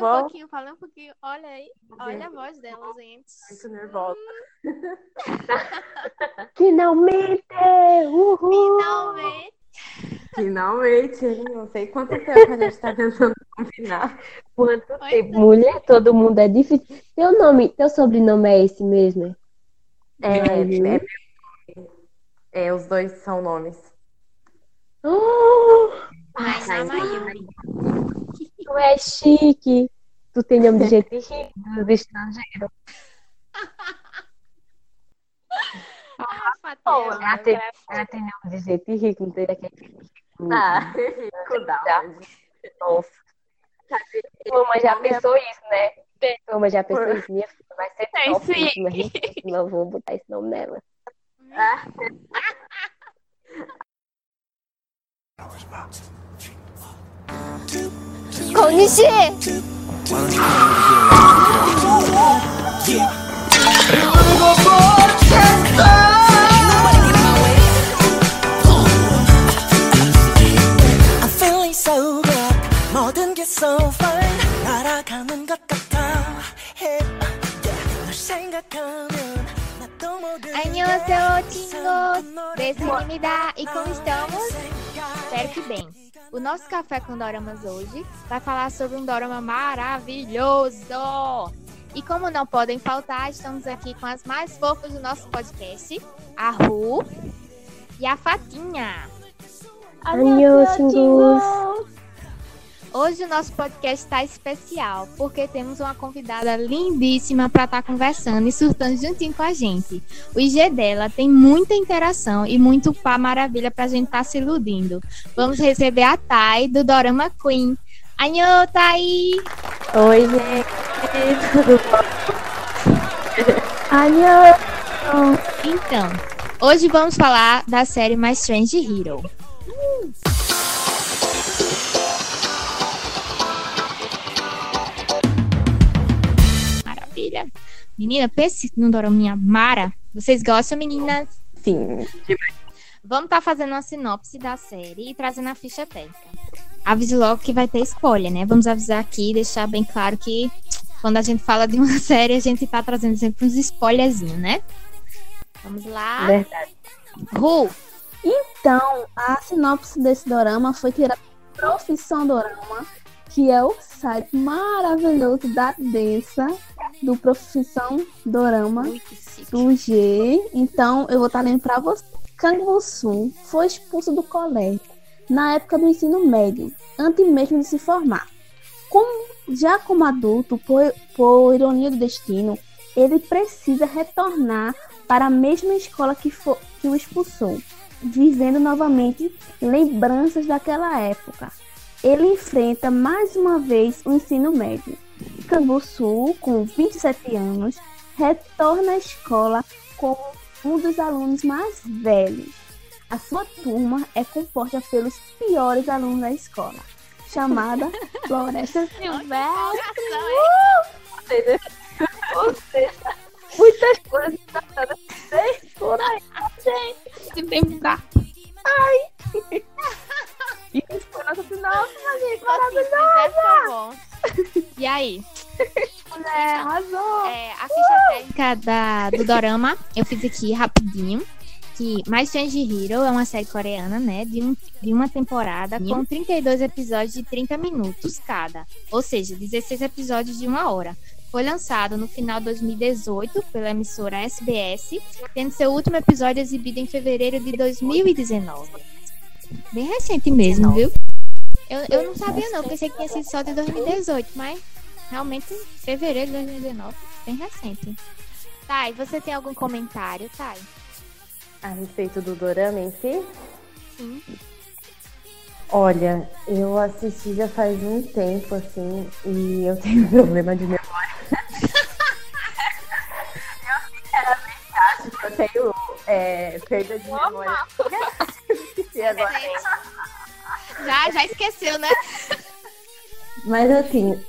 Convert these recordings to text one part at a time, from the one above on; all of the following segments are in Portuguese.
um bom? pouquinho, fala um pouquinho. Olha aí, olha a voz dela, gente. Muito nervosa. Finalmente! Uhul! Finalmente. Finalmente, hein? não sei quanto tempo a gente tá tentando combinar. Quanto Pois tempo? é. Mulher, todo mundo é difícil. Teu nome, teu sobrenome é esse mesmo? É, Uhum. é, é, os dois são nomes. Oh, Ai, Ai, na Mayuri. Tu é chique. Tu tem nome de gente rica dos estrangeiros. Ah, Ela Fatinha. tem, ela tem nome de gente rica, não tem daquele. Ah, rico da? Nossa. Tua mãe já pensou isso, né? Tua mãe já pensou isso. Minha filha vai ser É top, isso aí. mas não vou botar esse nome nela. Konishi! I'm feeling so good 모든 게 so fine 날아가는 것 같아 Hey, yeah. 널 생각하면 나도 모르게 Annyeonghaseyo, tingos! Desanimida! E como estamos? Espero que bem. O nosso Café com Doramas hoje vai falar sobre um dorama maravilhoso! E como não podem faltar, estamos aqui com as mais fofas do nosso podcast, a Ru e a Fatinha. Annyeonghaseyo. Hoje o nosso podcast está especial, porque temos uma convidada lindíssima para estar conversando e surtando juntinho com a gente. O IG dela tem muita interação e muito pá maravilha para a gente estar se iludindo. Vamos receber a Thay do Dorama Queen. Anhô, Thay! Oi, gente. Tudo bom? Annyeong. Então, hoje vamos falar da série My Strange Hero. Maravilha. Menina, pense num doraminha Mara. Vocês gostam, meninas? Sim, Vamos estar fazendo uma sinopse da série e trazendo a ficha técnica. Avise logo que vai ter spoiler, né? Vamos avisar aqui e deixar bem claro que quando a gente fala de uma série, a gente tá trazendo sempre uns spoilerzinhos, né? Vamos lá. Verdade. Ru, Então, a sinopse desse dorama foi tirada da Profissão Dorama, que é o site maravilhoso da Densa, do Profissão Dorama, do G. Então, eu vou estar lendo para você. Kang Woo-sung foi expulso do colégio na época do ensino médio, antes mesmo de se formar. Como, já como adulto, por, por ironia do destino, ele precisa retornar para a mesma escola que, fo- que o expulsou, vivendo novamente lembranças daquela época. Ele enfrenta mais uma vez o ensino médio. Canguçu, com 27 anos, retorna à escola como um dos alunos mais velhos. A sua turma é composta pelos piores alunos da escola, chamada Floresta Silvestre. Muitas coisas passaram por aí, gente. Se lembrar. E isso foi nossa sinopse, gente. Tá bom. E aí? Mulher, arrasou. É, a ficha técnica da, do Dorama, eu fiz aqui rapidinho. Que My Strange Hero é uma série coreana, né? De, um, de uma temporada com 32 episódios de 30 minutos cada. Ou seja, 16 episódios de uma hora. Foi lançado no final de 2018 pela emissora SBS, tendo seu último episódio exibido em fevereiro de 2019. Bem recente mesmo, viu? Eu, eu não sabia não, pensei que tinha sido só de 2018, mas realmente fevereiro de 2019, bem recente. Thay, você tem algum comentário, Thay? a respeito do dorama em si? Sim. Olha, eu assisti já faz um tempo, assim, e eu tenho problema de memória. eu sinceramente acho que eu tenho é, perda de memória. E agora- Já, já esqueceu, né? Mas assim,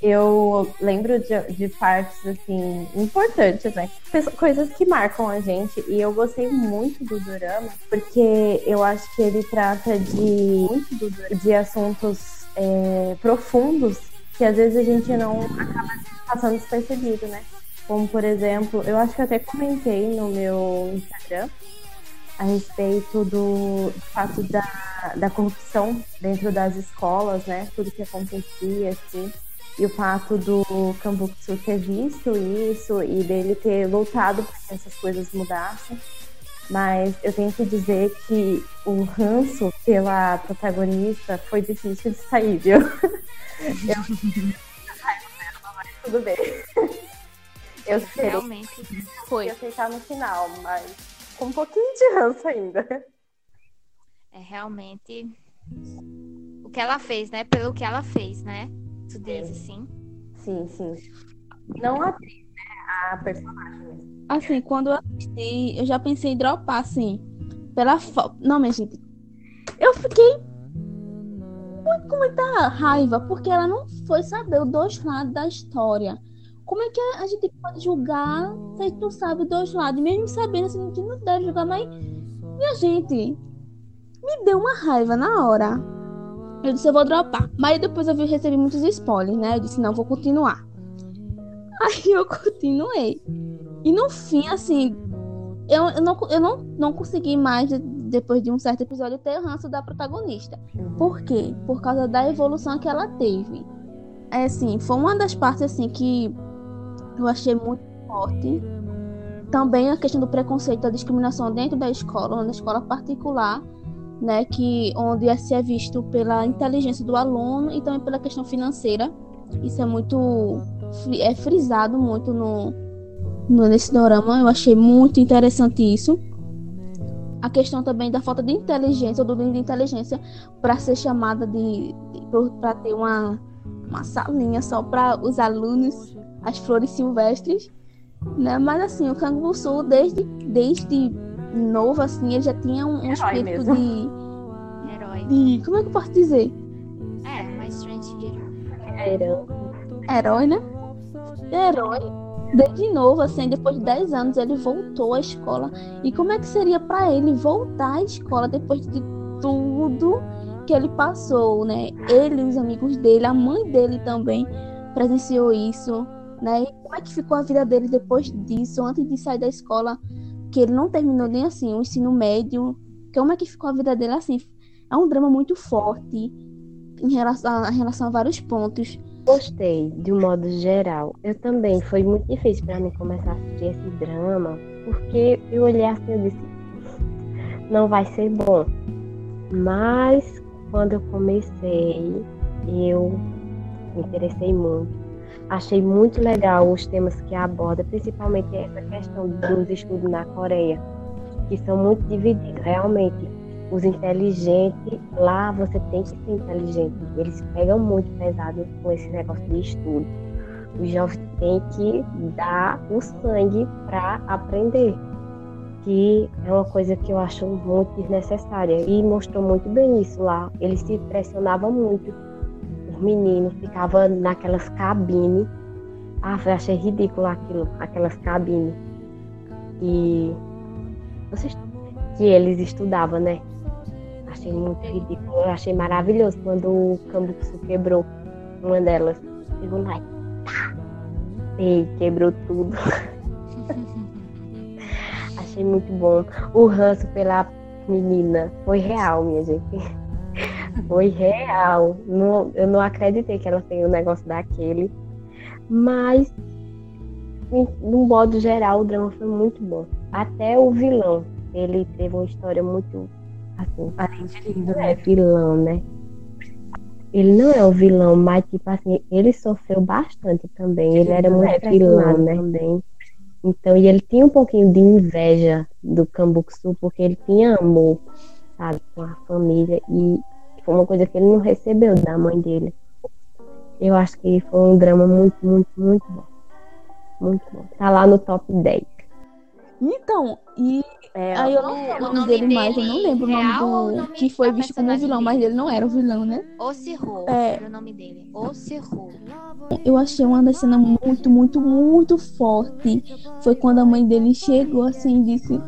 eu lembro de, de partes assim importantes, né? Coisas que marcam a gente. E eu gostei muito do Dorama, porque eu acho que ele trata de muito do Dorama, de assuntos é, profundos que que às vezes a gente não acaba passando despercebido, né? Como, por exemplo, eu acho que eu até comentei no meu Instagram a respeito do, do fato da, da corrupção dentro das escolas, né? Tudo que acontecia, assim. E o fato do Cambutsu ter visto isso e dele ter lutado para que essas coisas mudassem. Mas eu tenho que dizer que o ranço pela protagonista foi difícil de sair, viu? eu... tudo bem. Eu sei. Realmente foi. Eu aceitar no final, mas com um pouquinho de ranço ainda. É realmente o que ela fez, né? Pelo que ela fez, né? Tu diz assim. Sim, sim. Não a atriz, né? A personagem. Assim, quando eu assisti, eu já pensei em dropar, assim. Pela foto. Não, minha gente. Eu fiquei muito com muita raiva, porque ela não foi saber os dois lados da história. Como é que a gente pode julgar se gente não sabe os dois lados? Mesmo sabendo, assim, a gente não deve julgar, mas. Minha gente, me deu uma raiva na hora. Eu disse, eu vou dropar. Mas depois eu recebi muitos spoilers, né? Eu disse, não, vou continuar. Aí eu continuei. E no fim, assim, eu, eu, não, eu não, não consegui mais, depois de um certo episódio, ter ranço da protagonista. Por quê? Por causa da evolução que ela teve. É assim, foi uma das partes assim que eu achei muito forte. Também a questão do preconceito, da discriminação dentro da escola, na escola particular, né, que onde se é visto pela inteligência do aluno e também pela questão financeira. Isso é muito é frisado muito no, no nesse dorama. Eu achei muito interessante isso. A questão também da falta de inteligência, ou do de inteligência para ser chamada de, de para ter uma uma salinha só para os alunos, as flores silvestres, né? Mas assim, o Canguçu desde desde novo assim, ele já tinha um, um espírito mesmo. de Herói. de como é que eu posso dizer? É, mais Strange Herança. Herói, né? Herói. Desde novo, assim, depois de 10 anos, ele voltou à escola. E como é que seria para ele voltar à escola depois de tudo que ele passou, né? Ele, os amigos dele, a mãe dele também presenciou isso, né? E como é que ficou a vida dele depois disso, antes de sair da escola, que ele não terminou nem assim o ensino médio? Como é que ficou a vida dele assim? É um drama muito forte em relação, em relação a vários pontos. Gostei, de um modo geral. Eu também, foi muito difícil para mim começar a assistir esse drama, porque eu olhei assim e disse, não vai ser bom. Mas quando eu comecei, eu me interessei muito. Achei muito legal os temas que aborda, principalmente essa questão dos estudos na Coreia, que são muito divididos. Realmente, os inteligentes, lá você tem que ser inteligente. Eles pegam muito pesado com esse negócio de estudo. Os jovens têm que dar o sangue para aprender, que é uma coisa que eu acho muito desnecessária. E mostrou muito bem isso lá. Eles se pressionavam muito. Os meninos ficavam naquelas cabines. Ah, eu achei ridículo aquilo, aquelas cabines. E vocês que eles estudavam, né? Achei muito ridículo. Eu achei maravilhoso quando o Cambuçu quebrou uma delas. Chegou lá e tá! E quebrou tudo. achei muito bom. O ranço pela menina foi real, minha gente. Foi real. Não, eu não acreditei que ela tenha um negócio daquele. Mas, no modo geral, o drama foi muito bom. Até o vilão. Ele teve uma história muito assim, Parente lindo, é né? vilão, né? Ele não é o vilão, mas tipo assim, ele sofreu bastante também. Ele era muito é vilão, né? Também. Então, e ele tinha um pouquinho de inveja do Cambuçu, porque ele tinha amor, sabe, com a família. E foi uma coisa que ele não recebeu da mãe dele. Eu acho que foi um drama muito, muito, muito bom. Muito bom. Tá lá no top 10. Então, e É, aí eu não É, lembro o o nome nome dele mais, eu não dele lembro o real o nome do nome que foi visto como vilão, mas dele? ele não era o vilão, né? Osirro É. era o nome dele. Osirro. Eu achei uma das cenas muito, muito, muito forte. Foi quando a mãe dele chegou assim e disse: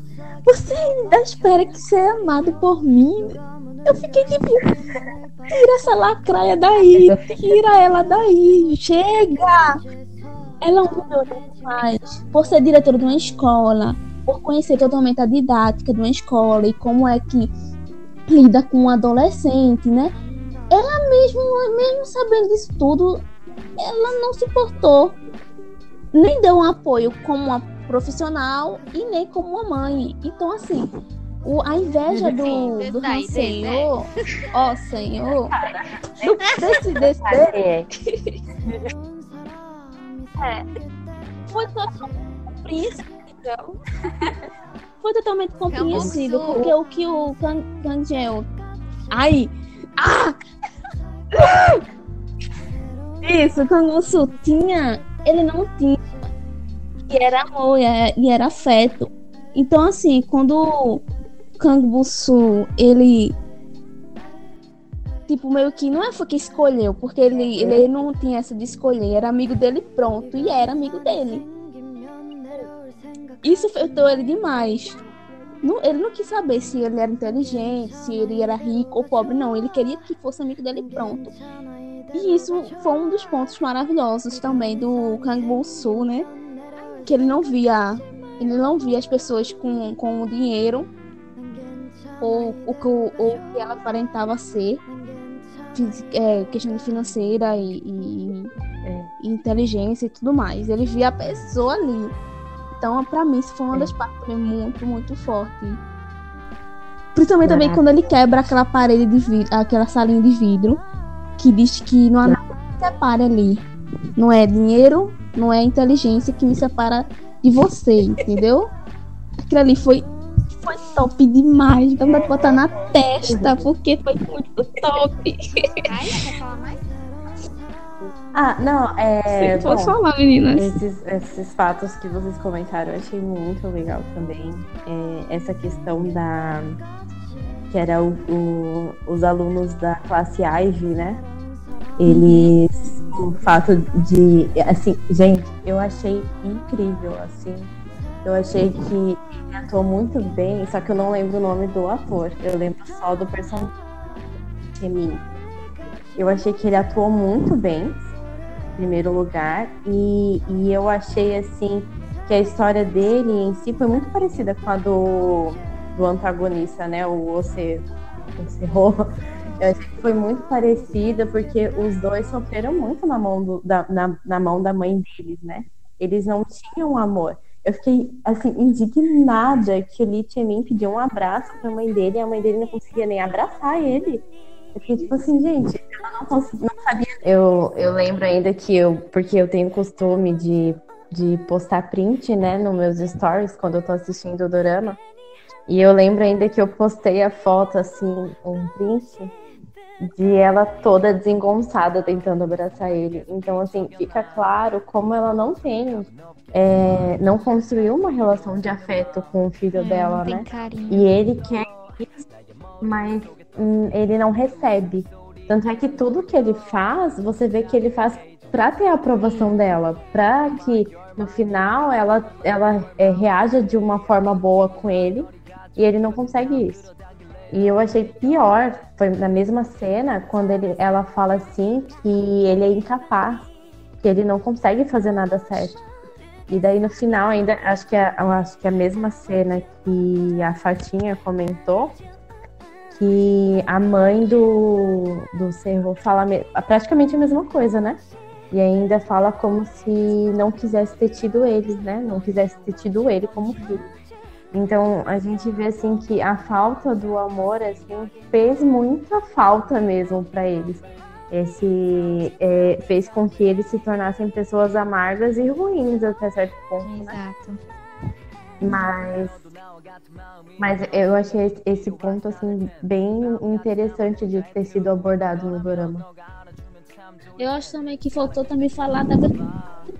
Você ainda espera que ser amado por mim? Eu fiquei tipo, tira essa lacraia daí, tira ela daí, chega! Ela é humilhou demais por ser diretora de uma escola, por conhecer totalmente a didática de uma escola e como é que lida com um adolescente, né? Ela mesmo, mesmo sabendo disso tudo, ela não se importou, nem deu um apoio como uma profissional e nem como uma mãe. Então, assim, o, a inveja do, do Han entendeu, Senhor, ó Senhor, do, desse, desse, É, foi totalmente compreensível. Foi totalmente compreensível, porque o que o Kang, Kang Jeo... Ai! Ah! Isso, o Kang Woo-Soo tinha... Ele não tinha. E era amor, e era, e era afeto. Então, assim, quando Kang Woo-Soo, ele... Tipo, meio que não é foi que escolheu, porque ele, ele não tinha essa de escolher, era amigo dele pronto, e era amigo dele. Isso afetou ele demais. Não- ele não quis saber se ele era inteligente, se ele era rico ou pobre, não. Ele queria que fosse amigo dele pronto. E isso foi um dos pontos maravilhosos também do Kang Woo-soo, né? Que ele não via, ele não via as pessoas com, com o dinheiro ou o que, ou que ela aparentava ser, é, questão financeira e, e- e inteligência e tudo mais. Ele via a pessoa ali. Então, pra mim, isso foi uma das partes também muito, muito forte. Principalmente também quando ele quebra aquela parede de vidro, aquela salinha de vidro, que diz que não há nada que separe ali. Não é dinheiro, não é inteligência que me separa de você, entendeu? Aquilo ali foi, foi top demais. Dá pra botar na testa, porque foi muito top. Ai, quer falar mais? Ah, não, é. Pode bom, falar, meninas. Esses, esses fatos que vocês comentaram eu achei muito legal também. É, essa questão da. que era o, o- os alunos da classe Ivy, né? Eles. O fato de. Assim, gente, eu achei incrível, assim. Eu achei que ele atuou muito bem, só que eu não lembro o nome do ator. Eu lembro só do personagem. Eu achei que ele atuou muito bem em primeiro lugar. E, e eu achei assim que a história dele em si foi muito parecida com a do, do antagonista, né? O Oce, Ocerro. Eu achei que foi muito parecida, porque os dois sofreram muito na mão, do, da, na, na mão da mãe deles, né? Eles não tinham amor. Eu fiquei, assim, indignada que o Lee Chemin pediu um abraço pra mãe dele e a mãe dele não conseguia nem abraçar ele. Eu fiquei tipo assim, gente, ela não, não sabia. Eu, eu lembro ainda que eu, porque eu tenho costume de, de postar print, né, nos meus stories quando eu tô assistindo o dorama. E eu lembro ainda que eu postei a foto, assim, um print de ela toda desengonçada tentando abraçar ele. Então, assim, fica claro como ela não tem, é, não construiu uma relação de afeto com o filho É, dela, né? carinho. E ele quer isso, mas hum, ele não recebe. Tanto é que tudo que ele faz, você vê que ele faz pra ter a aprovação dela, pra que no final ela, ela é, reaja de uma forma boa com ele, e ele não consegue isso. E eu achei pior, foi na mesma cena, quando ele, ela fala assim que ele é incapaz, que ele não consegue fazer nada certo. E daí no final ainda, acho que é, acho que é a mesma cena que a Fatinha comentou, que a mãe do, do Cerro fala me- praticamente a mesma coisa, né? E ainda fala como se não quisesse ter tido eles, né? Não quisesse ter tido ele como filho. Então a gente vê assim que a falta do amor assim fez muita falta mesmo para eles. Esse é, fez com que eles se tornassem pessoas amargas e ruins até certo ponto, né? Exato. Mas, mas eu achei esse ponto assim bem interessante de ter sido abordado no dorama. Eu acho também que faltou também falar da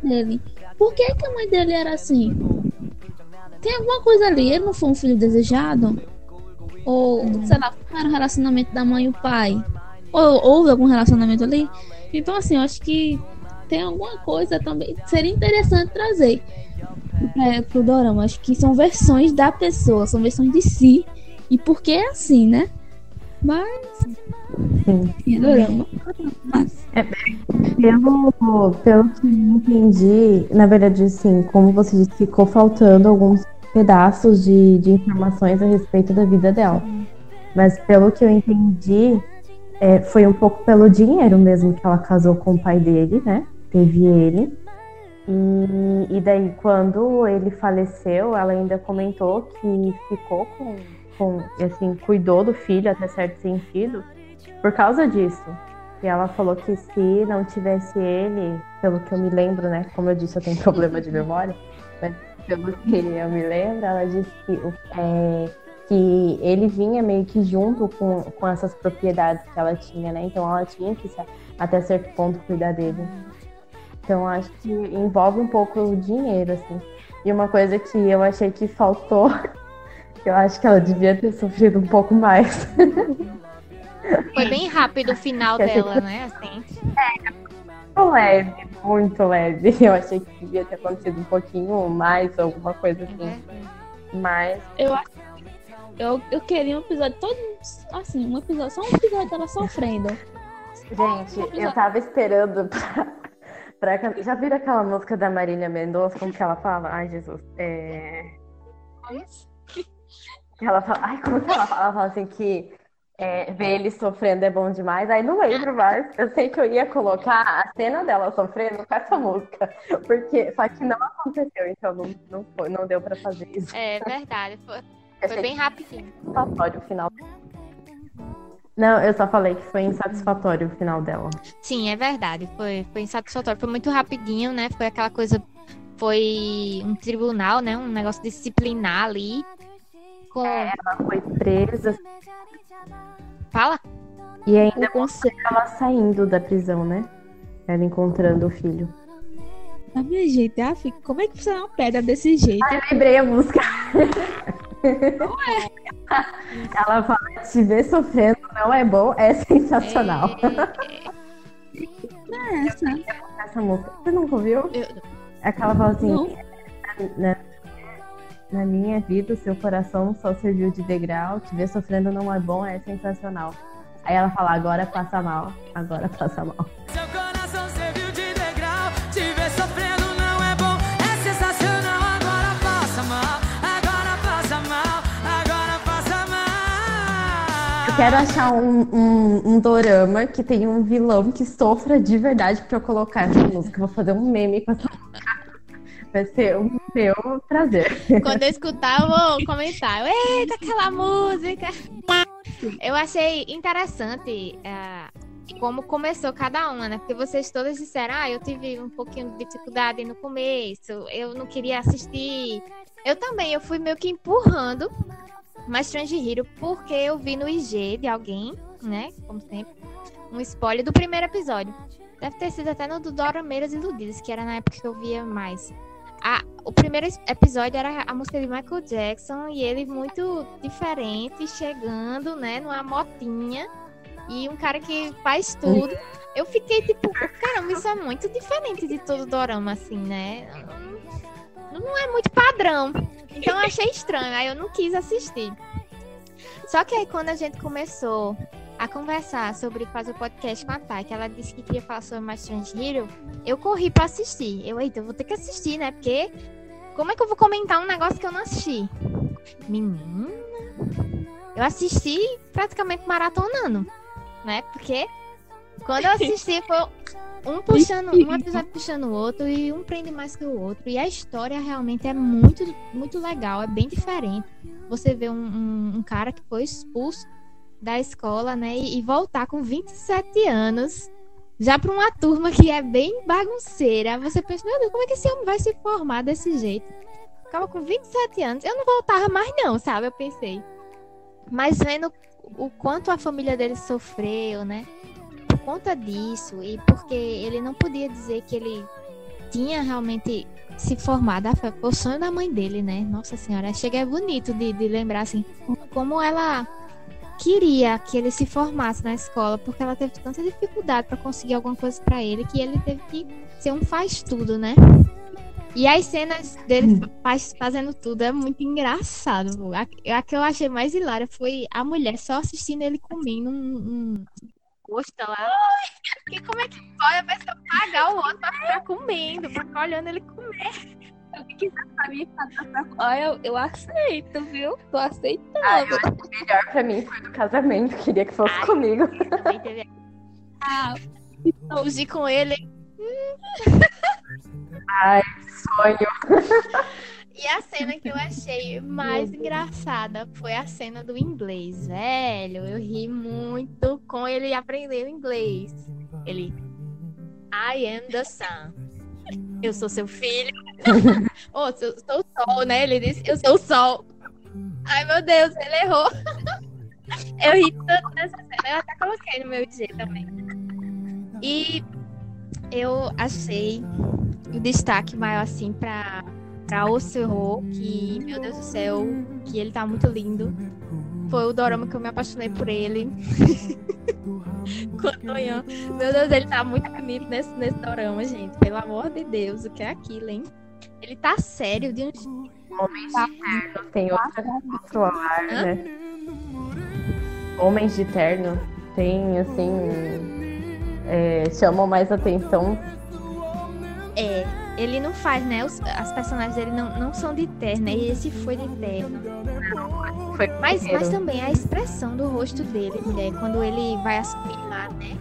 dele. Por que, que a mãe dele era assim? Tem alguma coisa ali? Ele não foi um filho desejado? Ou, sei lá, como era o relacionamento da mãe e o pai? Ou houve algum relacionamento ali? Então, assim, eu acho que tem alguma coisa também. Seria interessante trazer é, pro Dorama. Acho que são versões da pessoa, são versões de si. E por que é assim, né? Mas. Sim. E dorama. Mas. Pelo, pelo que eu entendi, na verdade, assim, como você disse, ficou faltando alguns pedaços de, de informações a respeito da vida dela. Mas pelo que eu entendi, é, foi um pouco pelo dinheiro mesmo que ela casou com o pai dele, né? Teve ele. E, e daí, quando ele faleceu, ela ainda comentou que ficou com, com, assim, cuidou do filho até certo sentido por causa disso. E ela falou que se não tivesse ele, pelo que eu me lembro, né? Como eu disse, eu tenho problema de memória, pelo que eu me lembro, ela disse que, é, que ele vinha meio que junto com, com essas propriedades que ela tinha, né? Então ela tinha que até certo ponto cuidar dele. Então acho que envolve um pouco o dinheiro, assim. E uma coisa que eu achei que faltou, que eu acho que ela devia ter sofrido um pouco mais. Foi bem rápido o final dela, né? Assim. Muito leve, muito leve. Eu achei que devia ter acontecido um pouquinho mais, alguma coisa assim. né? Mas Eu acho. Eu, eu queria um episódio todo. Assim, um episódio. Só um episódio dela sofrendo. Gente, eu tava esperando pra, pra Já viram aquela música da Marília Mendonça? Como que ela fala? Ai, Jesus. É... Ela fala... Ai, como que ela fala? Ela fala assim que é, ver ele sofrendo é bom demais. Aí não lembro mais. Eu sei que eu ia colocar a cena dela sofrendo com essa música. Porque... Só que não aconteceu, então não, não, foi, não deu pra fazer isso. É verdade. Foi, foi bem rapidinho. satisfatório o final. Não, eu só falei que foi insatisfatório o final dela. Sim, é verdade. Foi, foi insatisfatório. Foi muito rapidinho, né? Foi aquela coisa. Foi um tribunal, né? Um negócio disciplinar ali. Com... Ela foi presa Fala? e ainda O conselho. ela saindo da prisão, né? Ela encontrando o filho. A minha gente, ah, fica- como é que funciona uma pedra desse jeito? Eu lembrei a música. Ela fala, te ver sofrendo não é bom, é sensacional. É essa. Essa música. Você nunca ouviu? Eu- É que ela fala assim, Não. na, na minha vida, o seu coração só serviu de degrau, te ver sofrendo não é bom, é sensacional. Aí ela fala, agora passa mal, agora passa mal. Seu coração serviu de degrau. Te ver sofrendo não é bom. É sensacional. Agora passa mal. Agora passa mal. Agora passa mal. Eu quero achar um, um, um dorama que tenha um vilão que sofra de verdade pra eu colocar essa música. Eu Vou fazer um meme com essa música. Vai ser o meu prazer. Quando eu escutar, eu vou comentar. Eita, aquela música! Eu achei interessante ah, como começou cada uma, né? Porque vocês todas disseram, ah, eu tive um pouquinho de dificuldade no começo, eu não queria assistir. Eu também, eu fui meio que empurrando mais Strange Hero, porque eu vi no IG de alguém, né? Como sempre, um spoiler do primeiro episódio. Deve ter sido até no do Dora Meiras Iludidas, que era na época que eu via mais. A- o primeiro episódio era a música de Michael Jackson e ele muito diferente, chegando, né, numa motinha. E um cara que faz tudo. Eu fiquei tipo, caramba, isso é muito diferente de todo dorama, assim, né? Não é muito padrão. Então eu achei estranho, aí eu não quis assistir. Só que aí quando a gente começou a conversar sobre fazer o podcast com a Thay, que ela disse que queria falar sobre Strange Hero, eu corri pra assistir. Eu, eita, eu vou ter que assistir, né? Porque como é que eu vou comentar um negócio que eu não assisti? Menina, eu assisti praticamente maratonando, né? Porque quando eu assisti foi um puxando, um episódio puxando o outro e um prende mais que o outro. E a história realmente é muito, muito legal, é bem diferente. Você vê um, um, um cara que foi expulso da escola, né? E, voltar com 27 anos já para uma turma que é bem bagunceira. Você pensa, meu Deus, como é que esse homem vai se formar desse jeito? Ficava com 27 anos, eu não voltava mais, não, sabe? Eu pensei. Mas vendo o quanto a família dele sofreu, né? Por conta disso, e porque ele não podia dizer que ele tinha realmente se formado. Ah, Foi o sonho da mãe dele, né? Nossa senhora, chega é bonito de, de lembrar assim, como ela queria que ele se formasse na escola, porque ela teve tanta dificuldade para conseguir alguma coisa para ele que ele teve que ser um faz tudo, né? E as cenas dele faz- fazendo tudo é muito engraçado. A, a que eu achei mais hilária foi a mulher só assistindo ele comendo um, um gosto lá. Porque como é que pode a pessoa pagar o outro pra ficar comendo, pra ficar olhando ele comer? Casa- Olha, eu, eu aceito, viu? Tô aceitando. melhor pra mim foi do casamento. Queria que fosse Ai. comigo. Teve Ah, fugir com ele. Sonho. E a cena que eu achei mais engraçada foi a cena do inglês, velho. Eu ri muito com ele aprendendo inglês. Ele, I am the sun. Eu sou seu filho. oh, sou, sou o sol, né? Ele disse, eu sou o sol. Ai, meu Deus, ele errou. eu ri tanto nessa cena. Eu até coloquei no meu IG também. E eu achei o destaque maior, assim, pra pra Ocerro, que, meu Deus do céu, que ele tá muito lindo. Foi o dorama que eu me apaixonei por ele. Com o Tonhão. Meu Deus, ele tá muito bonito nesse, nesse dorama, gente. Pelo amor de Deus, o que é aquilo, hein? Ele tá sério de um Homens de terno tem outra, outro ar, Hã? né? Homens de terno tem, assim. é, chamam mais atenção. É, ele não faz, né? os- as personagens dele não, não são de terno, e esse foi de terno. Foi Mas, mas também a expressão do rosto dele, mulher, quando ele vai assumir lá, né?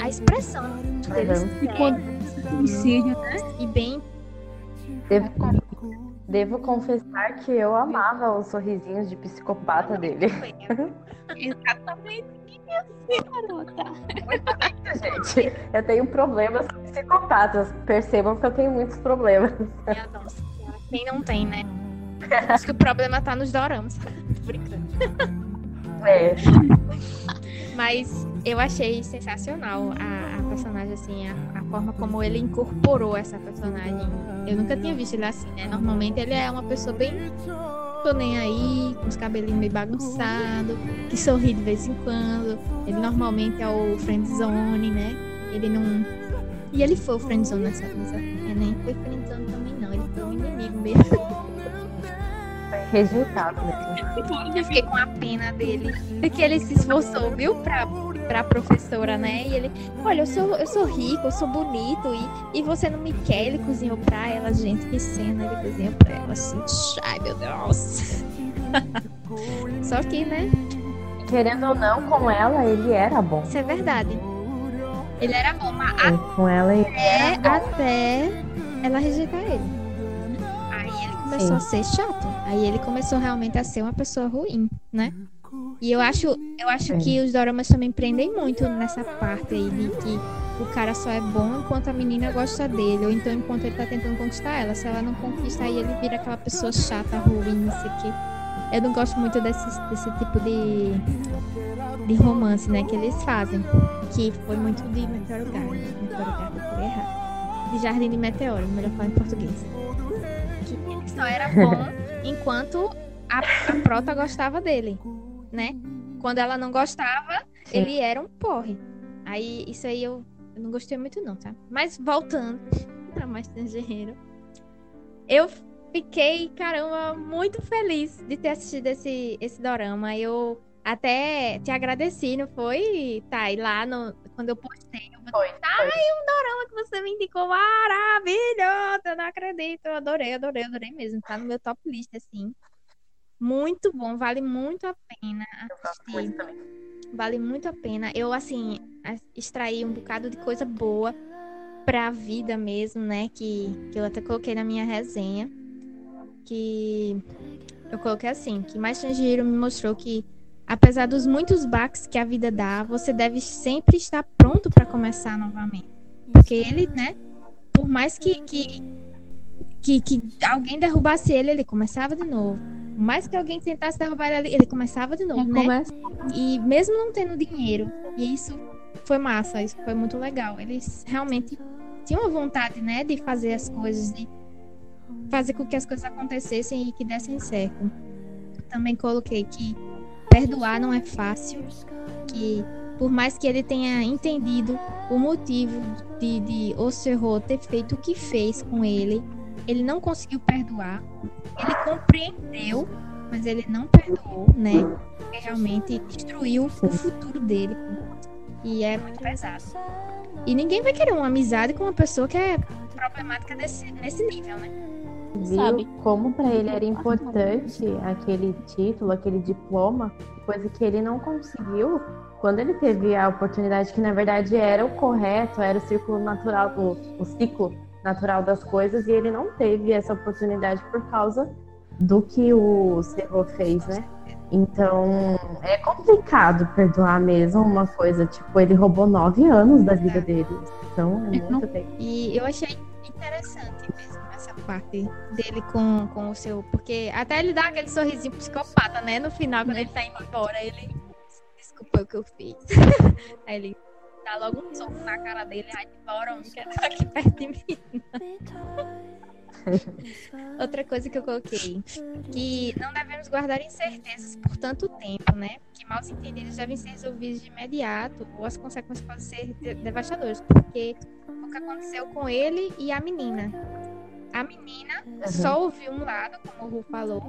A expressão do rosto dele Uhum. sério suicídio, né? e bem Devo, devo confessar que eu amava os sorrisinhos de psicopata dele. Exatamente. Gente, eu tenho problemas com psicopatas. Percebam que eu tenho muitos problemas. Minha nossa Quem não tem, né? Acho que o problema tá nos doramas. Tô brincando. É, Mas eu achei sensacional a, a personagem, assim, a, a forma como ele incorporou essa personagem. Eu nunca tinha visto ele assim, né? Normalmente ele é uma pessoa bem. Tô nem aí, com os cabelinhos meio bagunçados, que sorri de vez em quando. Ele normalmente é o friendzone, né? Ele não. E ele foi o friendzone nessa. nessa é, nem foi friendzone também, não. Ele foi um inimigo mesmo. rejeitado mesmo. Eu fiquei com a pena dele. Porque ele se esforçou, viu, pra, pra professora, né? E ele, olha, eu sou, eu sou rico, eu sou bonito, e, e você não me quer. Ele cozinhou pra ela, gente, que cena. Ele cozinhou pra ela, assim, ai meu Deus. Só que, né? Querendo ou não, com ela ele era bom. Isso é verdade. Ele era bom, mas Com ela ele até, até ela rejeitar ele. Começou a ser chato. Aí ele começou realmente a ser uma pessoa ruim, né? E eu acho, eu acho É. que os doramas também prendem muito nessa parte aí de que o cara só é bom enquanto a menina gosta dele, ou então enquanto ele tá tentando conquistar ela. Se ela não conquista, aí ele vira aquela pessoa chata, ruim, não sei o quê. Eu não gosto muito desse, desse tipo de, de romance, né, que eles fazem. Que foi muito de Meteoro Garden. Meteoro Garden, errado. De Jardim de Meteoro, melhor falar em português. Só era bom enquanto a, a prota gostava dele, né? Quando ela não gostava, Sim. ele era um porre. Aí, isso aí eu, eu não gostei muito não, tá? Mas voltando pra mais estrangeiro. Eu fiquei, caramba, muito feliz de ter assistido esse, esse dorama. Eu até te agradeci, não foi, Thay? Lá no, quando eu postei, eu foi. que você me indicou maravilhoso. Eu não acredito. Eu adorei, adorei, adorei mesmo. Tá no meu top list, assim. Muito bom, vale muito a pena assistir. Vale muito a pena. Eu, assim, extraí um bocado de coisa boa pra vida mesmo, né? Que, que eu até coloquei na minha resenha. Que eu coloquei assim, que mais Tanjiro me mostrou que apesar dos muitos baques que a vida dá, você deve sempre estar pronto pra começar novamente. Porque ele, né? Por mais que, que, que, que alguém derrubasse ele, ele começava de novo. Por mais que alguém tentasse derrubar ele, ele começava de novo, né? E mesmo não tendo dinheiro, e isso foi massa, isso foi muito legal. Eles realmente tinham a vontade, né, de fazer as coisas, de fazer com que as coisas acontecessem e que dessem certo. Também coloquei que perdoar não é fácil, que por mais que ele tenha entendido o motivo de, de Oserro ter feito o que fez com ele, ele não conseguiu perdoar, ele compreendeu, mas ele não perdoou, né? Porque realmente destruiu o futuro dele. E é muito pesado. E ninguém vai querer uma amizade com uma pessoa que é problemática desse, nesse nível, né? Viu Sabe? como para ele era importante aquele título, aquele diploma, coisa que ele não conseguiu quando ele teve a oportunidade que na verdade era o correto, era o círculo natural, o, o ciclo natural das coisas e ele não teve essa oportunidade por causa do que o Cerro fez, né? Então é complicado perdoar mesmo uma coisa, tipo, ele roubou nove anos da vida dele. Então é muito bem. E eu achei interessante parte dele com, com o seu. Porque até ele dá aquele sorrisinho psicopata, né? No final, quando ele tá indo embora, ele. Desculpa o que eu fiz. Aí ele dá logo um soco na cara dele. Ai, embora, homem, quer estar aqui perto de mim. Outra coisa que eu coloquei, que não devemos guardar incertezas por tanto tempo, né? Que mal entendidos devem ser resolvidos de imediato, ou as consequências podem ser de- devastadoras, porque o que aconteceu com ele e a menina. A menina só ouviu um lado, como o Ru falou,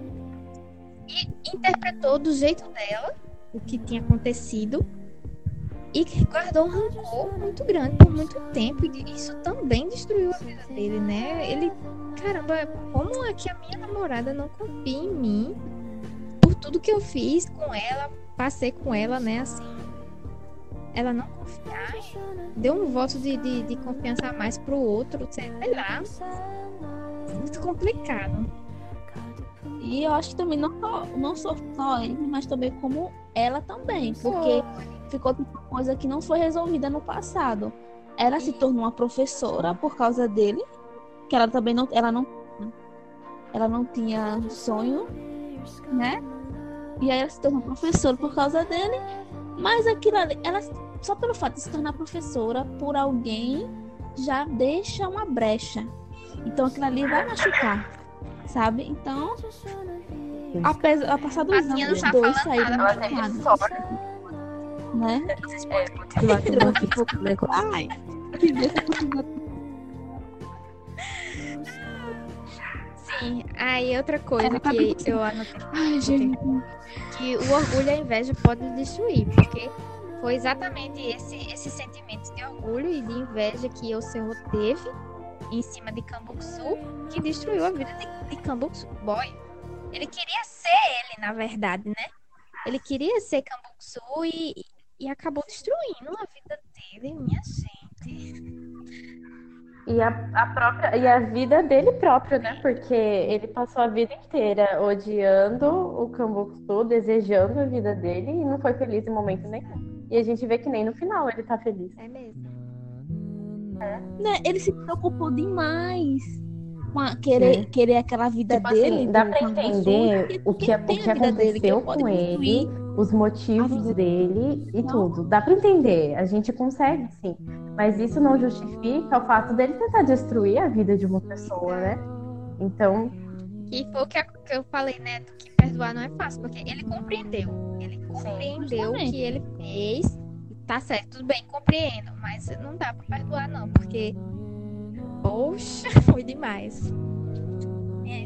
e interpretou do jeito dela o que tinha acontecido e guardou um rancor muito grande por muito tempo e isso também destruiu a vida dele, né? Ele, caramba, como é que a minha namorada não confia em mim por tudo que eu fiz com ela, passei com ela, né? Assim, ela não confiar, deu um voto de, de, de confiança a mais pro outro, sei lá. Muito complicado. E eu acho que também não só, não só, só ele, mas também como ela também, porque ficou uma coisa que não foi resolvida no passado. Ela se tornou uma professora por causa dele, que ela também não, ela não, ela não tinha sonho, né? E aí ela se tornou professora por causa dele, mas aquilo ali, ela só pelo fato de se tornar professora por alguém já deixa uma brecha. Então aquilo ali vai machucar, sabe? Então, apesar, a passar dos anos, os dois saíram machucados, né? Ai, que Sim, aí outra coisa tá que eu anotei Ai, gente. que o orgulho e a inveja podem destruir, porque foi exatamente esse, esse sentimento de orgulho e de inveja que o Senhor teve em cima de Cambuksu que destruiu a vida de, de Cambuksu Boy. Ele queria ser ele, na verdade, né? Ele queria ser Cambuksu e, e acabou destruindo a vida dele, minha gente. E a, a própria e a vida dele próprio, né? Porque ele passou a vida inteira odiando o Cambuksu, desejando a vida dele e não foi feliz em momento nenhum. E a gente vê que nem no final ele tá feliz. É mesmo. Né, Ele se preocupou demais com a- querer, Sim. querer aquela vida Tipo dele. assim, dá pra entender o que, é, o que a vida dele que aconteceu com ele, os motivos dele e Não. tudo. Dá pra entender, a gente consegue sim. Mas isso não justifica o fato dele tentar destruir a vida de uma pessoa, né? Então, Que foi o que, eu falei, né? Que perdoar não é fácil, porque ele compreendeu. Ele compreendeu o que ele fez. Tá certo, tudo bem, compreendo. Mas não dá pra perdoar, não, porque. Poxa, foi demais.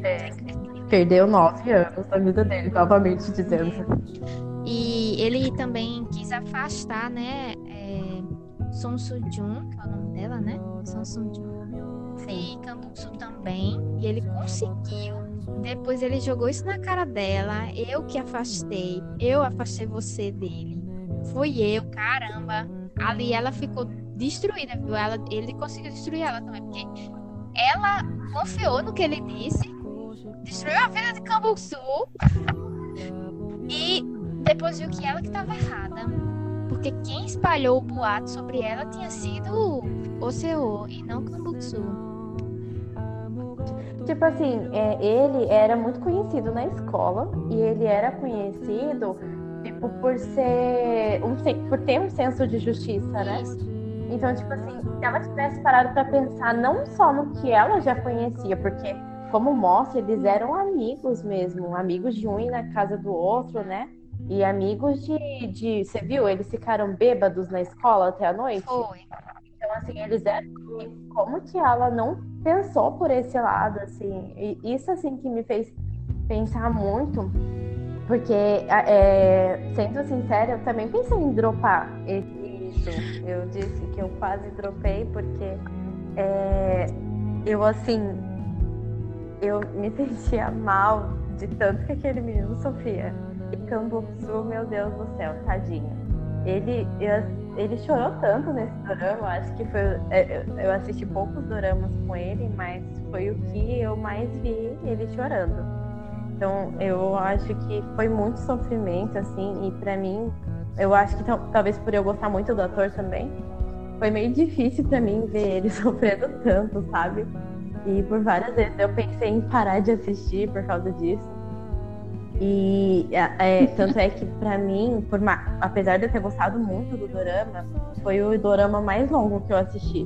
É, perdeu nove anos da vida dele, novamente dizendo. E ele também quis afastar, né? É, Son Soo-jun, que é o nome dela, né? Son Soo-jun. E Kambuksu também. E ele conseguiu. Depois ele jogou isso na cara dela. Eu que afastei. Eu afastei você dele. Foi eu, caramba. Ali ela ficou destruída, viu? Ela, ele conseguiu destruir ela também, porque ela confiou no que ele disse. Destruiu a vida de Kambuksu. E depois viu que ela que estava errada. Porque quem espalhou o boato sobre ela tinha sido o Seo e não Kambuksu. Tipo assim, é, ele era muito conhecido na escola e ele era conhecido tipo, por ser um, por ter um senso de justiça, né? Então, tipo assim, se ela tivesse parado pra pensar não só no que ela já conhecia, porque como mostra, eles eram amigos mesmo, amigos de um ir na casa do outro, né? E amigos de, de, você viu? Eles ficaram bêbados na escola até a noite. Foi. Então, assim, eles eram. Como que ela não pensou por esse lado, assim? E isso, assim, que me fez pensar muito, porque, é, sendo sincera, eu também pensei em dropar isso. Eu disse que eu quase dropei, porque é, eu, assim, eu me sentia mal de tanto que aquele menino sofria. E Cambuçu, meu Deus do céu, tadinho. Ele, eu, ele chorou tanto nesse dorama, acho que foi. é, Eu assisti poucos doramas com ele, mas foi o que eu mais vi ele chorando. Então eu acho que foi muito sofrimento, assim, e pra mim, eu acho que tal- talvez por eu gostar muito do ator também, foi meio difícil pra mim ver ele sofrendo tanto, sabe? E por várias vezes eu pensei em parar de assistir por causa disso. E é, tanto é que pra mim, por apesar de eu ter gostado muito do dorama, foi o dorama mais longo que eu assisti.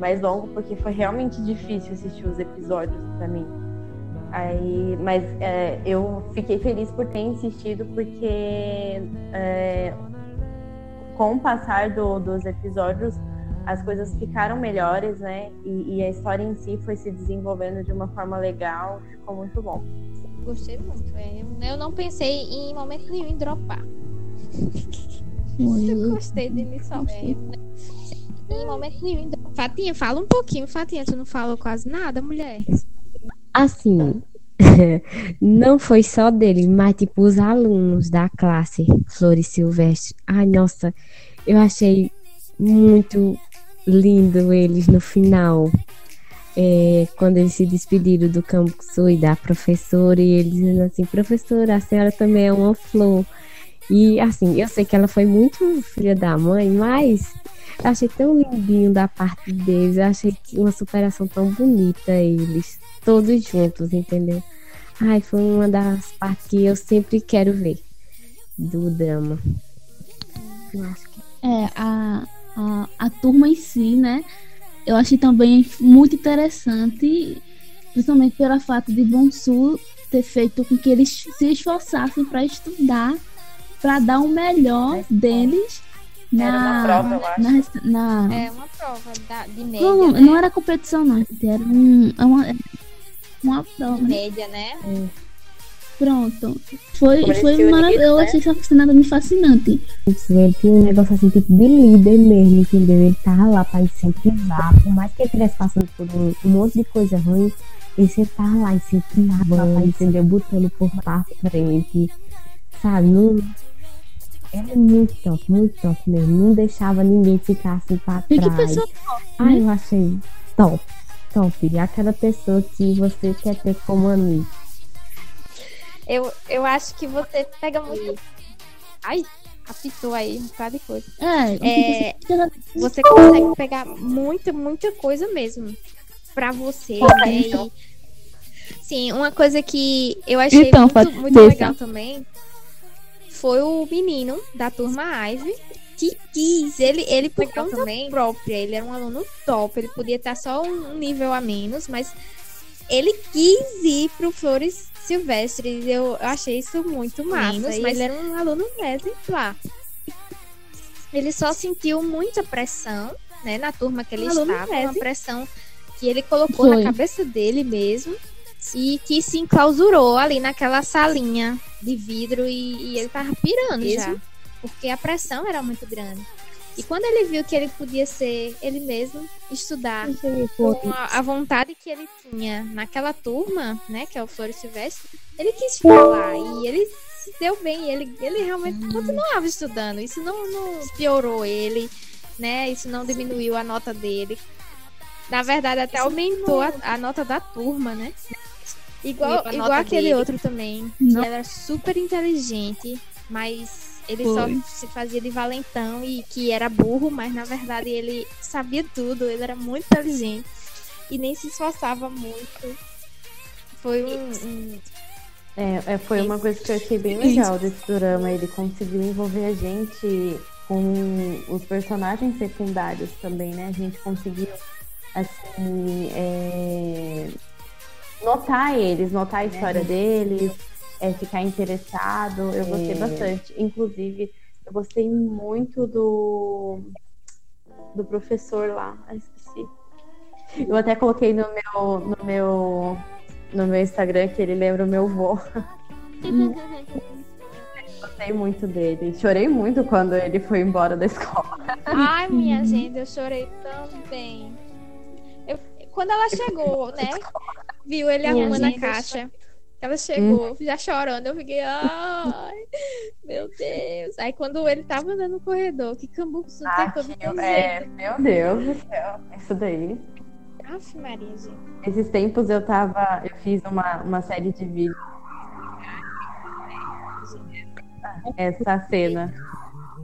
Mais longo porque foi realmente difícil assistir os episódios pra mim. Aí, mas é, eu fiquei feliz por ter insistido porque é, com o passar do- dos episódios as coisas ficaram melhores, né? E, e a história em si foi se desenvolvendo de uma forma legal, ficou muito bom. Gostei muito. é. Eu não pensei em momento nenhum em dropar. Eu gostei dele só. Em momento nenhum em dropar. Fatinha, fala um pouquinho. Fatinha, tu não falou quase nada, mulher. Assim, não foi só dele, mas tipo os alunos da classe Flores Silvestre. Ai, nossa, eu achei muito lindo eles no final. É, quando eles se despediram do Campo e da professora, e eles dizendo assim, professora, a senhora também é uma flor. E assim, eu sei que ela foi muito filha da mãe, mas achei tão lindinho da parte deles, eu achei uma superação tão bonita eles todos juntos, entendeu? Ai, foi uma das partes que eu sempre quero ver do drama. É, a, a, a turma em si, né? Eu achei também muito interessante, principalmente pelo fato de Bonsu ter feito com que eles se esforçassem para estudar, para dar o melhor deles Era uma na, prova, eu acho. na, na- É uma prova da- de média. não, né? não era competição, não. Era um, é uma, uma prova, De né? média, né? Pronto. Foi, foi maravilhoso. Eu né? achei essa cena muito fascinante. ele tinha um negócio assim, tipo, de líder mesmo, entendeu? Ele tava lá pra incentivar, por mais que ele estivesse passando por um, um monte de coisa ruim, ele sempre tava lá incentivando, entendeu? Botando por pra frente, sabe? Não... Era muito top, muito top mesmo. Não deixava ninguém ficar assim pra E que trás. pessoa Ai, eu achei top, top. Aquela pessoa que você quer ter como amigo. Eu, eu acho que você pega muito. Ai, apitou aí um bocado de coisa. É, É, Você consegue pegar muita, muita coisa mesmo pra você. né? E, sim, uma coisa que eu achei Então, muito, muito legal também foi o menino da turma Ivy que quis. Ele, ele por conta também própria, ele era um aluno top. Ele podia estar só um um nível a menos, mas ele quis ir pro Flores Silvestres. Eu, achei isso muito massa. Menos, mas- ele era um aluno exemplar. Ele só sentiu muita pressão, né, na turma que ele Aluno estava, uma pressão que ele colocou Foi. na cabeça dele mesmo e que se enclausurou ali naquela salinha de vidro e, e ele tava pirando já, porque a pressão era muito grande. E quando ele viu que ele podia ser ele mesmo, estudar com a, a vontade que ele tinha naquela turma, né, que é o Flores Silvestre, ele quis lá e ele se deu bem, ele, ele realmente continuava estudando. Isso não, não piorou ele, né? Isso não diminuiu a nota dele. Na verdade, até aumentou a, a nota da turma, né? Igual, igual aquele dele. outro também. Não. Ele era super inteligente, mas ele Foi. só se fazia de valentão e que era burro, mas na verdade ele sabia tudo, ele era muito inteligente e nem se esforçava muito. Foi um, um- É, é, foi uma coisa que eu achei bem legal desse drama. Ele conseguiu envolver a gente com os personagens secundários também, né? A gente conseguiu, assim, é, notar eles, notar a história deles, é, ficar interessado. Eu gostei É. bastante. Inclusive, eu gostei muito do. do professor lá. Ah, esqueci. Eu até coloquei no meu, no meu, no meu Instagram que ele lembra o meu vô. Gostei muito dele. Chorei muito quando ele foi embora da escola. Ai, minha gente, eu chorei também. Eu, quando ela chegou, né? Viu ele Minha arrumando a caixa. Ela chegou, já chorando. Eu fiquei, ai, meu Deus. Aí quando ele tava andando no corredor, que cambuço tem Ah, todo é, meu Deus do céu. Isso daí. Aff, Maria, gente. Esses tempos eu tava. Eu fiz uma, uma série de vídeos. Essa cena.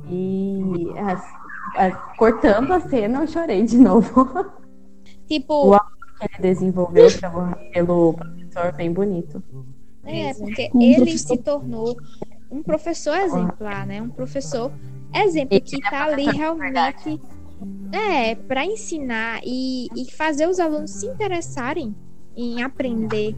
E as- as- cortando a cena, eu chorei de novo. Tipo, Uau. Que ele desenvolveu pelo, pelo professor, bem bonito. É, porque Um ele professor- se tornou um professor exemplar, né? Um professor exemplo que é tá ali realmente é para ensinar e, e fazer os alunos se interessarem em aprender.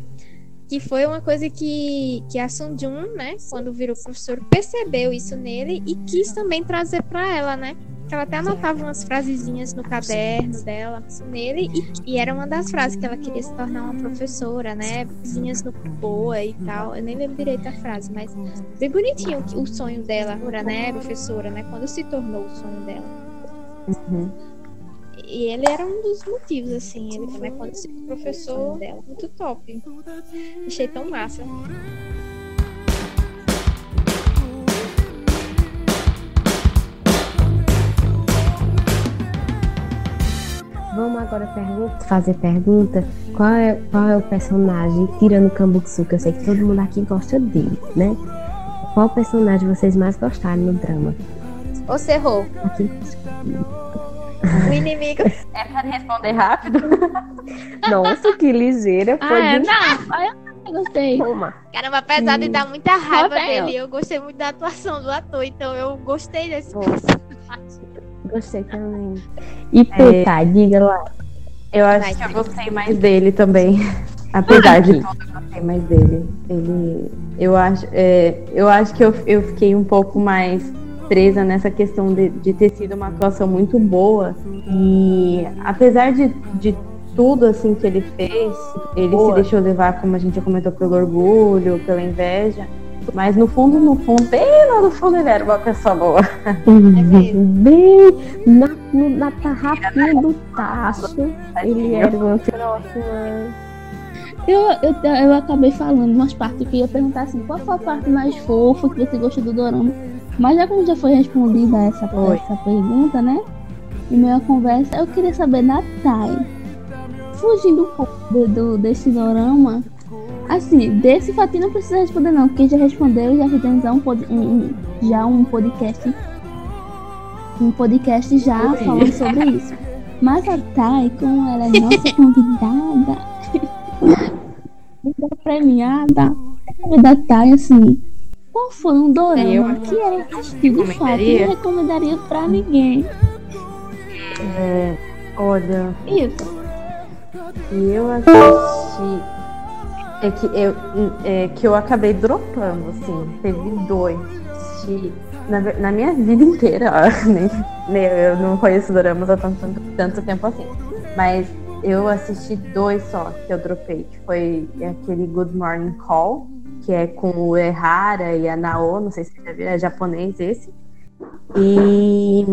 Que foi uma coisa que, que a Sun Jun, né, quando virou professor, percebeu isso nele e quis também trazer para ela, né? Que ela até anotava umas frasezinhas no caderno dela isso nele e, e era uma das frases que ela queria se tornar uma professora, né? Frasezinhas no boa e tal. Eu nem lembro direito a frase, mas bem bonitinho o sonho dela, né? Professora, né? Quando se tornou o sonho dela. Uhum. E ele era um dos motivos, assim, ele também quando se tornou professor dela. Muito top. Achei tão massa. Vamos agora pergunta, fazer pergunta. Qual é, qual é o personagem, tirando o Cambuçu, que eu sei que todo mundo aqui gosta dele, né? Qual personagem vocês mais gostaram no drama? Você errou. Aqui. O inimigo. É pra responder rápido? Nossa, que ligeira. Foi Ah, é, não. Eu gostei. Toma. Caramba, apesar de dar muita raiva ó. dele, eu gostei muito da atuação do ator, então eu gostei desse Bom. personagem. Gostei também. E tu, Thay, diga lá. Eu acho Vai, que eu gostei mais dele também. Apesar de tudo, eu gostei mais dele. Ele. Eu acho, é, eu acho que eu, eu fiquei um pouco mais presa nessa questão de, de ter sido uma atuação muito boa. E apesar de, de tudo assim que ele fez, ele Boa. se deixou levar, como a gente já comentou, pelo orgulho, pela inveja. Mas no fundo, no fundo, bem lá no fundo, ele era uma pessoa boa. Bem na, no- na tarrafinha do tacho. Ele era uma próxima. Eu, eu, eu acabei falando umas partes que eu ia perguntar assim, qual foi a parte mais fofa que você gostou do dorama? Mas já como já foi respondida essa, essa pergunta, né? Em meia conversa, eu queria saber da Thay. Fugindo um pouco do, do- desse dorama, assim, desse Fatih não precisa responder não, porque já respondeu e já fizemos um, pod- um- já um podcast. Um podcast já Sobre falando sobre isso. Mas a Thay, como ela é nossa convidada, da premiada da Thay, assim, qual foi um dorama Eu que assistiu de fato e recomendaria? não recomendaria pra ninguém? Olha, Isso. E eu assisti. É que eu, é que eu acabei dropando, assim. Teve dois. Assisti na, na minha vida inteira, nem, nem- eu não conheço doramas há tanto, tanto, tanto tempo assim. Mas eu assisti dois só que eu dropei, que foi aquele Good Morning Call, que é com o Ehara e a Nao, não sei se você já viu, é japonês esse. E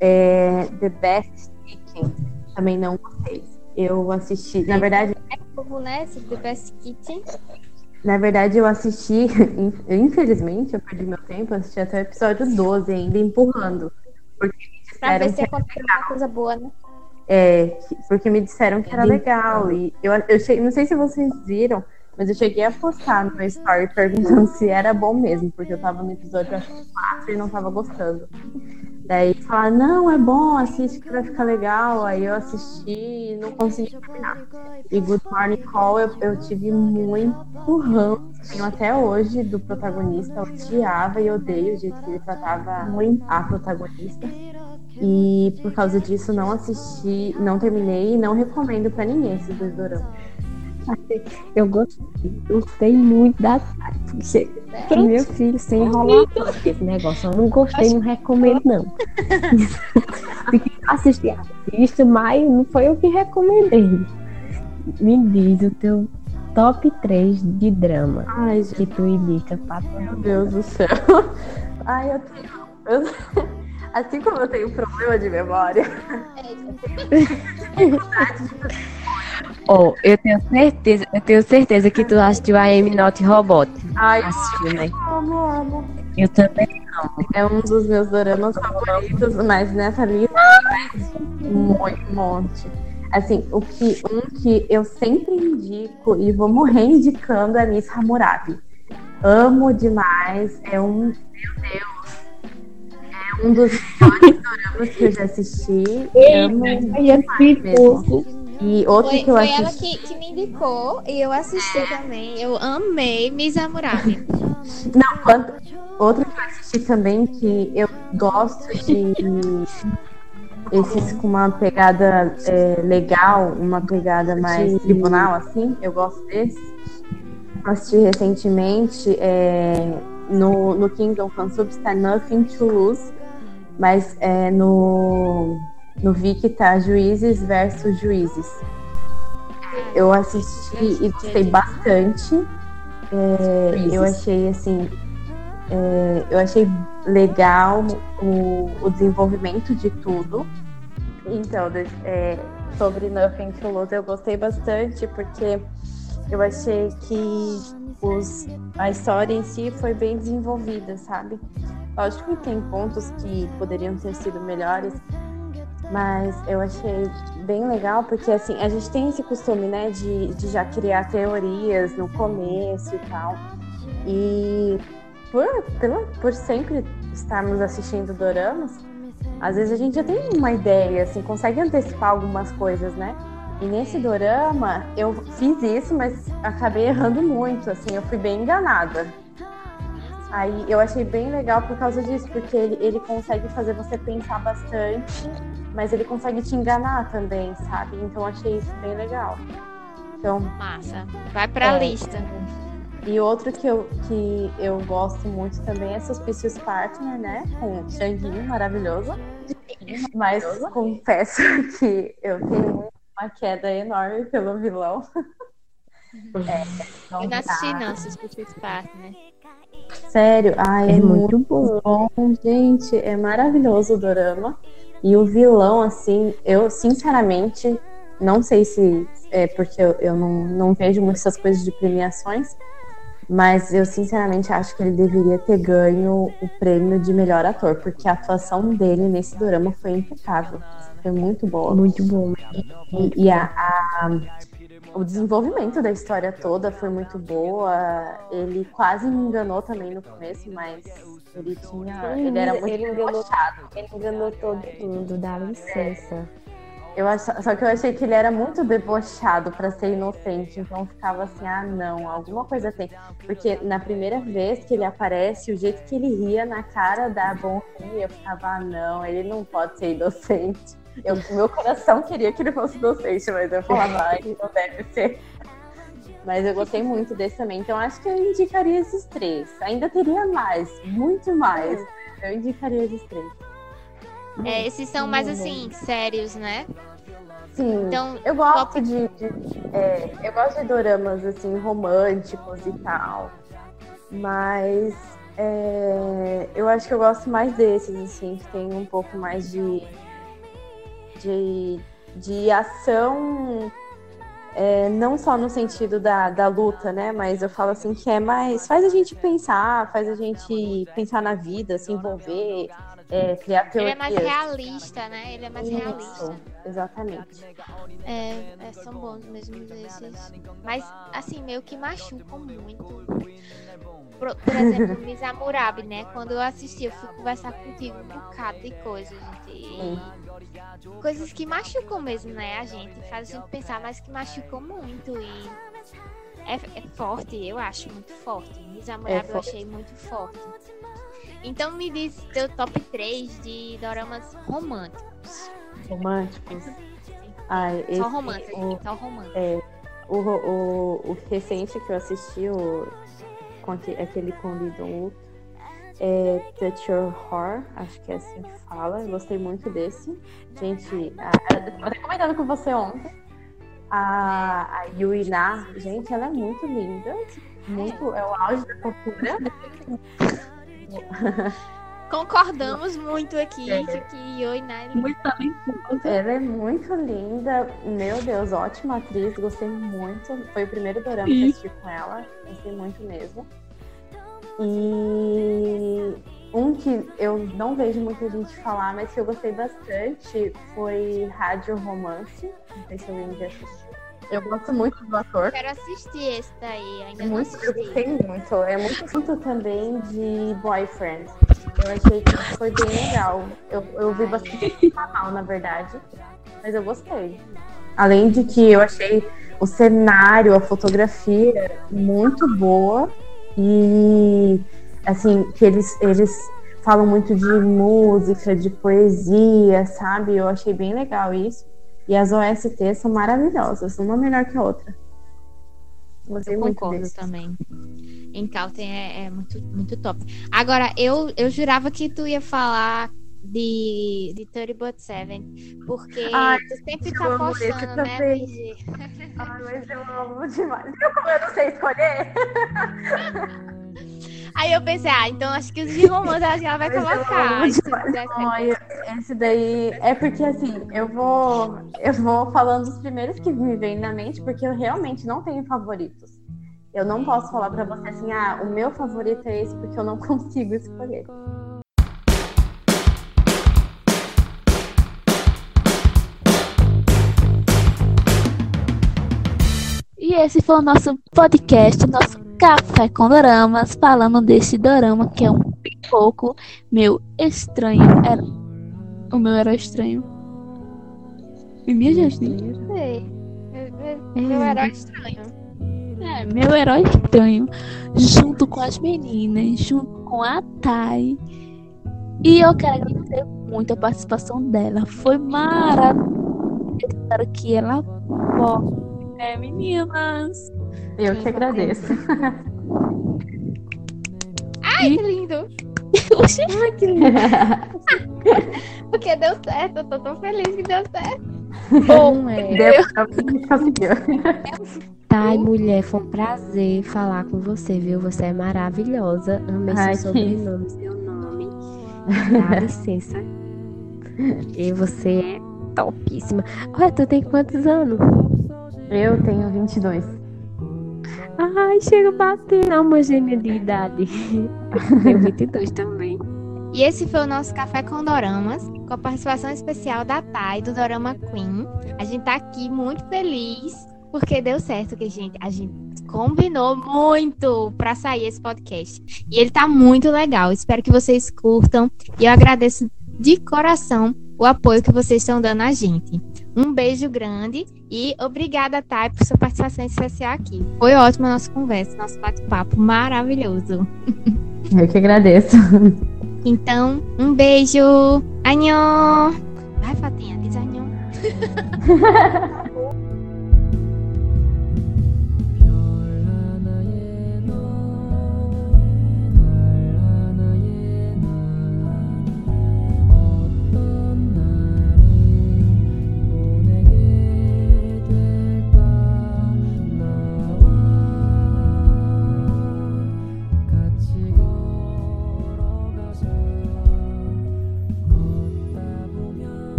é, The Best Chicken, também não gostei. Eu assisti, na verdade, Novo, né? Esse The Best Kitchen. na verdade eu assisti, in- infelizmente, eu perdi meu tempo, assisti até o episódio 12 ainda empurrando. Porque me Pra ver disseram se aconteceu alguma coisa boa, né? é, que- porque me disseram que era legal. E eu, eu cheguei, não sei se vocês viram, mas eu cheguei a postar no meu story perguntando se era bom mesmo, porque eu tava no episódio acho que 4 e não tava gostando. Daí falaram, não, é bom, assiste que vai ficar legal. Aí eu assisti e não consegui terminar. E Good Morning Call eu, eu tive muito ranço, até hoje, do protagonista. Eu odiava e odeio o jeito que ele tratava muito a protagonista. E por causa disso não assisti, não terminei e não recomendo pra ninguém esses dois doramas. Eu gostei, gostei muito da porque Meu filho, sem enrolação. Esse negócio eu não gostei, não recomendo, não. Quiser assistir, assista, mas não foi eu que recomendei. Me diz o teu top 3 de drama Ai, que tu indica pra Meu Deus do céu. Ai, eu tenho. eu- assim como eu tenho problema de memória. Oh, eu tenho certeza, eu tenho certeza que tu assistiu a Amy Not Robot. Ai, Assistiu, né? amo, amo. Eu também. É um dos meus doramas favoritos, mas nessa lista um monte. Assim, o que, um que eu sempre indico e vou morrer indicando é Miss Hammurabi. Amo demais. É um. Meu Deus. É um dos melhores doramas que eu já assisti. Amo mesmo. E outro Foi, que eu foi ela assisti. que, que me indicou e eu assisti também. Eu amei Miss Hammurabi. Não, quando- outro que eu assisti também que eu gosto de esses com uma pegada é, legal, uma pegada mais Sim. tribunal, assim, eu gosto desses. Assisti recentemente é, no, no Kingdom Fansub está Nothing to Lose, mas é, no, no Viki tá Juízes versus Juízes. Eu assisti e gostei bastante. É, eu achei assim, é, eu achei legal o, o desenvolvimento de tudo. Então, é, sobre Nothing to Lose, eu gostei bastante porque eu achei que os, a história em si foi bem desenvolvida, sabe? Lógico que tem pontos que poderiam ter sido melhores, mas eu achei bem legal porque assim, a gente tem esse costume, né, de, de já criar teorias no começo e tal. E por, pela, por sempre estarmos assistindo doramas, às vezes a gente já tem uma ideia, assim, consegue antecipar algumas coisas, né? E nesse dorama, eu fiz isso, mas acabei errando muito, assim, eu fui bem enganada. Aí eu achei bem legal por causa disso, porque ele, ele consegue fazer você pensar bastante, mas ele consegue te enganar também, sabe? Então eu achei isso bem legal. Então, Massa. Vai pra É. lista. e outro que eu, que eu gosto muito também é Suspicious Partner, né? Com o Xanguinho, maravilhoso. Mas confesso que eu tenho uma queda enorme pelo vilão. É, Eu não assisti, dá. não, assisti esse parte, né? Sério, ai, É é, muito muito bom, gente. É maravilhoso o dorama. E o vilão, assim, eu sinceramente não sei se é porque eu, eu não, não vejo muitas coisas de premiações, mas eu sinceramente acho que ele deveria ter ganho o prêmio de melhor ator, porque a atuação dele nesse dorama foi impecável. Foi muito boa. Muito bom. E, e a, a- o desenvolvimento da história toda foi muito boa. Ele quase me enganou também no começo, mas ele tinha. ele era muito Ele enganou- debochado. Ele enganou todo mundo, dá licença. Eu ach... Só que eu achei que ele era muito debochado pra ser inocente, então ficava assim, ah não, alguma coisa tem. Porque na primeira vez que ele aparece, o jeito que ele ria na cara da Bon eu ficava, ah não, ele não pode ser inocente. Eu, meu coração queria que ele fosse inocente, mas eu falava, ai, não deve ser. Mas eu gostei muito desse também, então acho que eu indicaria esses três. Ainda teria mais, muito mais. Eu indicaria esses três. É, esses são mais assim, sérios, né? Sim. Então, Eu gosto top- de, de- é, eu gosto de doramas assim românticos e tal, mas é, eu acho que eu gosto mais desses assim que tem um pouco mais de de, de ação, é, não só no sentido da, da luta, né? Mas eu falo assim que é mais faz a gente pensar, faz a gente pensar na vida, se envolver, é, criar ele teorias. é mais realista, né? Ele é mais realista. Isso, exatamente. É, é, são bons mesmo esses. Mas, assim, meio que machucam muito. Por, por exemplo, Miss Hammurabi, né? Quando eu assisti, eu fui conversar contigo um bocado de coisas, gente. E coisas que machucam mesmo, né? A gente. Faz a gente pensar, mas que machucam muito. E é, é forte, eu acho, muito forte. Miss Hammurabi eu forte. achei muito forte. Então me diz teu top 3 de doramas românticos. Românticos. Ai, esse, Só romântico, o, só romântico. é, o, o, o recente que eu assisti, o com aque- aquele Dong-wook. É Touch Your Heart, acho que é assim que fala. Gostei muito desse. Gente, a, até comentando com você ontem. A, a Yui Na, gente, ela é muito linda. Muito, é o auge da fofura. Concordamos muito aqui É. de que Yoi Nai Muito talentosa. Ela é muito linda. Meu Deus, ótima atriz. Gostei muito. Foi o primeiro dorama que eu assisti com ela. Gostei muito mesmo. E um que eu não vejo muita gente falar, mas que eu gostei bastante foi Rádio Romance. Não sei se eu ainda assisti. Eu gosto muito do ator. Quero assistir esse daí, ainda É não muito, eu gostei muito. É muito assunto também de boyfriend. Eu achei que foi bem legal. Eu, eu vi bastante canal, na verdade. Mas eu gostei. Além de que eu achei o cenário, a fotografia muito boa. E assim, que eles, eles falam muito de música, de poesia, sabe? Eu achei bem legal isso. E as OSTs são maravilhosas, uma melhor que a outra. Gostei Eu concordo desse. também. Encounter é, é muito, muito top. Agora, eu, eu jurava que tu ia falar de, de 30 But 7, porque Ai, tu sempre tá postando, né. PG? Ai, mas eu amo demais. Eu não sei escolher. Aí eu pensei, ah, então acho que os de romance acho que ela vai colocar. esse daí é porque assim, eu vou eu vou falando dos primeiros que me vêm na mente, porque eu realmente não tenho favoritos. Eu não posso falar pra você assim, ah, o meu favorito é esse porque eu não consigo escolher. E esse foi o nosso podcast, nosso Café com Doramas, falando desse dorama que é um pouco meu estranho. Era... O meu era estranho. E minha gente, Sei. Meu- Meu herói estranho. é, meu herói estranho, junto com as meninas, junto com a Thay. E eu quero agradecer muito a participação dela. Foi maravilhoso. Eu espero que ela volte, né, meninas? Eu que agradeço. Ai, que lindo. Oxi, Porque deu certo. Eu tô tão feliz que deu certo. Bom, é. Deu, a gente conseguiu. Tá, mulher, foi um prazer falar com você, viu? Você é maravilhosa. Amei Ai, seu que sobrenome, seu nome. Dá licença. E você é topíssima. Olha, tu tem quantos anos? Eu tenho 22. Ai, chega a bater na uma gêmea de idade. Tenho 22 também. E esse foi o nosso Café com Doramas, com a participação especial da Thay, do Dorama Queen. A gente tá aqui muito feliz, porque deu certo, que gente, a gente combinou muito pra sair esse podcast. E ele tá muito legal. Espero que vocês curtam. E eu agradeço de coração o apoio que vocês estão dando a gente. Um beijo grande e obrigada, Thay, por sua participação especial aqui. Foi ótima a nossa conversa, nosso bate-papo maravilhoso. Eu que agradeço. Então, um beijo. Anhô. Vai, Fatinha, diz anhô.